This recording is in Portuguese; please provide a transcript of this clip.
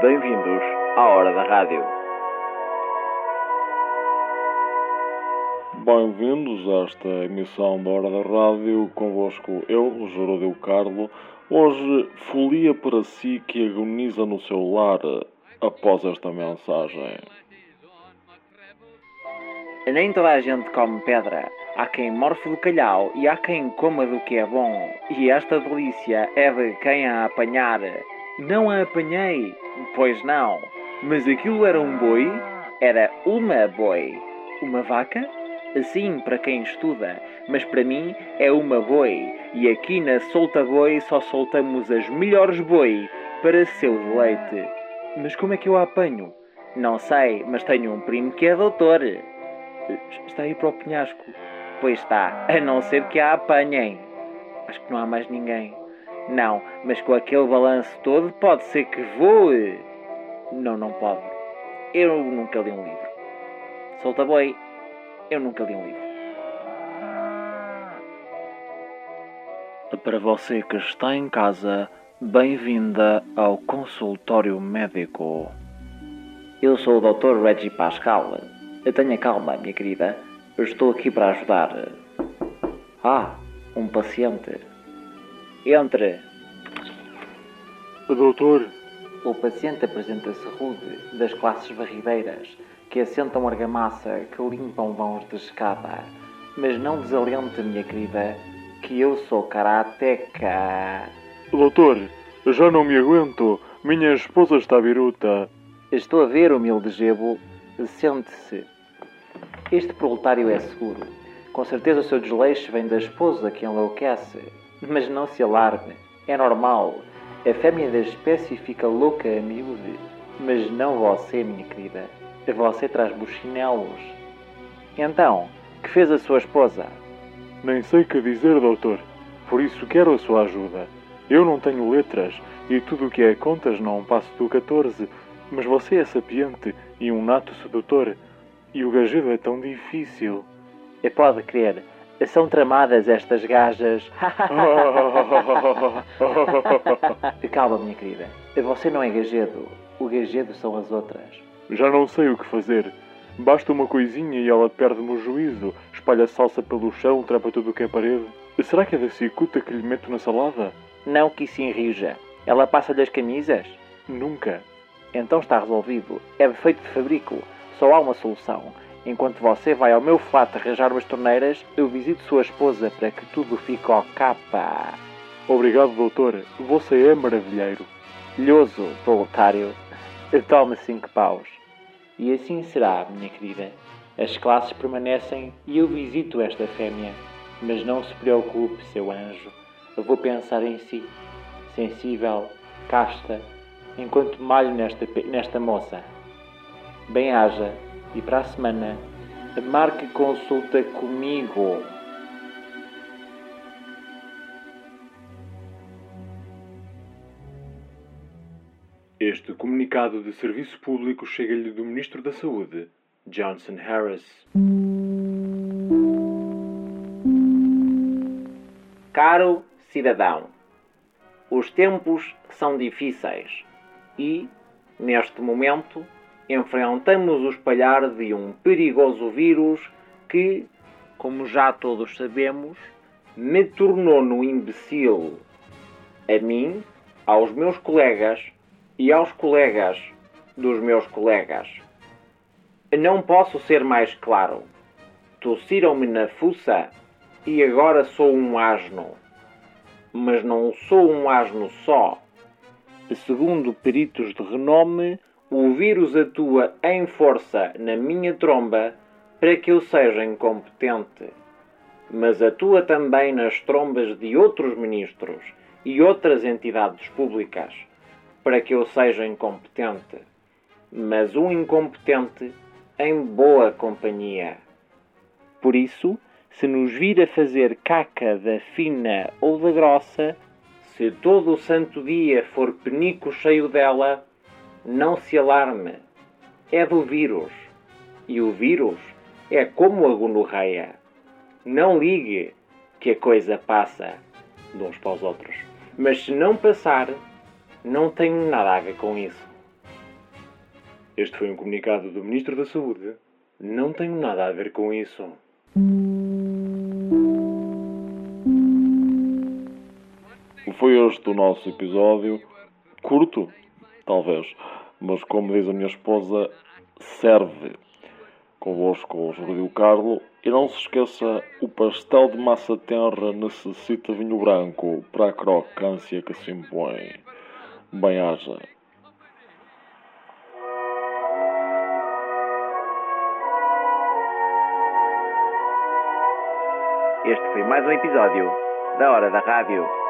Bem-vindos à Hora da Rádio. Bem-vindos a esta emissão da Hora da Rádio, convosco eu, Juradeu Carlo. Hoje, folia para si que agoniza no seu lar após esta mensagem. Nem toda a gente come pedra. Há quem morfe do calhau e há quem coma do que é bom. E esta delícia é de quem a apanhar. Não a apanhei, pois não. Mas aquilo era um boi? Era uma boi. Uma vaca? Sim, para quem estuda, mas para mim é uma boi. E aqui na Solta Boi só soltamos as melhores boi para seu deleite. Mas como é que eu a apanho? Não sei, mas tenho um primo que é doutor. Está aí para o penhasco. Pois está, a não ser que a apanhem. Acho que não há mais ninguém. Não, mas com aquele balanço todo pode ser que voe. Não, não pode. Eu nunca li um livro. Solta boi. Eu nunca li um livro. Para você que está em casa, bem-vinda ao consultório médico. Eu sou o Dr. Reggie Pascal. Tenha calma, minha querida. Eu estou aqui para ajudar. Ah, um paciente. Entre. Doutor, O paciente apresenta-se rude, das classes varrideiras, que assentam argamassa, que limpam vãos de escada. Mas não desalente, minha querida, que eu sou karateca. doutor, já não me aguento. Minha esposa está biruta. Estou a ver, humilde gebo. Sente-se. Este proletário é seguro. Com certeza o seu desleixo vem da esposa que enlouquece. Mas não se alarme. É normal. A fêmea da espécie fica louca a miúde. Mas não você, minha querida. Você traz buchinelos. Então, que fez a sua esposa? Nem sei o que dizer, doutor. Por isso quero a sua ajuda. Eu não tenho letras e tudo o que é contas não passo do 14. Mas você é sapiente e um nato sedutor. E o gajedo é tão difícil. E pode crer, são tramadas estas gajas. Calma, minha querida. Você não é gajedo. O gajedo são as outras. Já não sei o que fazer. Basta uma coisinha e ela perde-me o juízo, espalha salsa pelo chão, trampa tudo o que é parede. Será que é da cicuta que lhe meto na salada? Não que isso enrija. Ela passa-lhe as camisas? Nunca. Então está resolvido. É defeito de fabrico. Só há uma solução. Enquanto você vai ao meu flat arranjar umas torneiras, eu visito sua esposa para que tudo fique ao capa. Obrigado, doutor. Você é maravilheiro. Lhoso, proletário. Tome cinco paus. E assim será, minha querida. As classes permanecem e eu visito esta fêmea. Mas não se preocupe, seu anjo. Eu vou pensar em si. Sensível, casta, enquanto malho nesta, nesta moça. Bem-haja e para a semana marque consulta comigo. Este comunicado de serviço público chega-lhe do Ministro da Saúde, Johnson Harris. Caro cidadão, os tempos são difíceis e, neste momento, enfrentamos o espalhar de um perigoso vírus que, como já todos sabemos, me tornou no imbecil. A mim, aos meus colegas e aos colegas dos meus colegas. Não posso ser mais claro. Tossiram-me na fuça e agora sou um asno. Mas não sou um asno só. Segundo peritos de renome, o vírus atua em força na minha tromba para que eu seja incompetente. Mas atua também nas trombas de outros ministros e outras entidades públicas para que eu seja incompetente. Mas um incompetente em boa companhia. Por isso, se nos vir a fazer caca da fina ou da grossa, se todo o santo dia for penico cheio dela, não se alarme. É do vírus. E o vírus é como a gonorreia. Não ligue que a coisa passa de uns para os outros. Mas se não passar, não tenho nada a ver com isso. Este foi um comunicado do Ministro da Saúde. Não tenho nada a ver com isso. Foi este o nosso episódio. Curto, talvez, mas como diz a minha esposa, serve. Convosco o Rodrigo Carlo. E não se esqueça, o pastel de massa tenra necessita vinho branco para a crocância que se impõe. Bem-haja. Este foi mais um episódio da Hora da Rádio.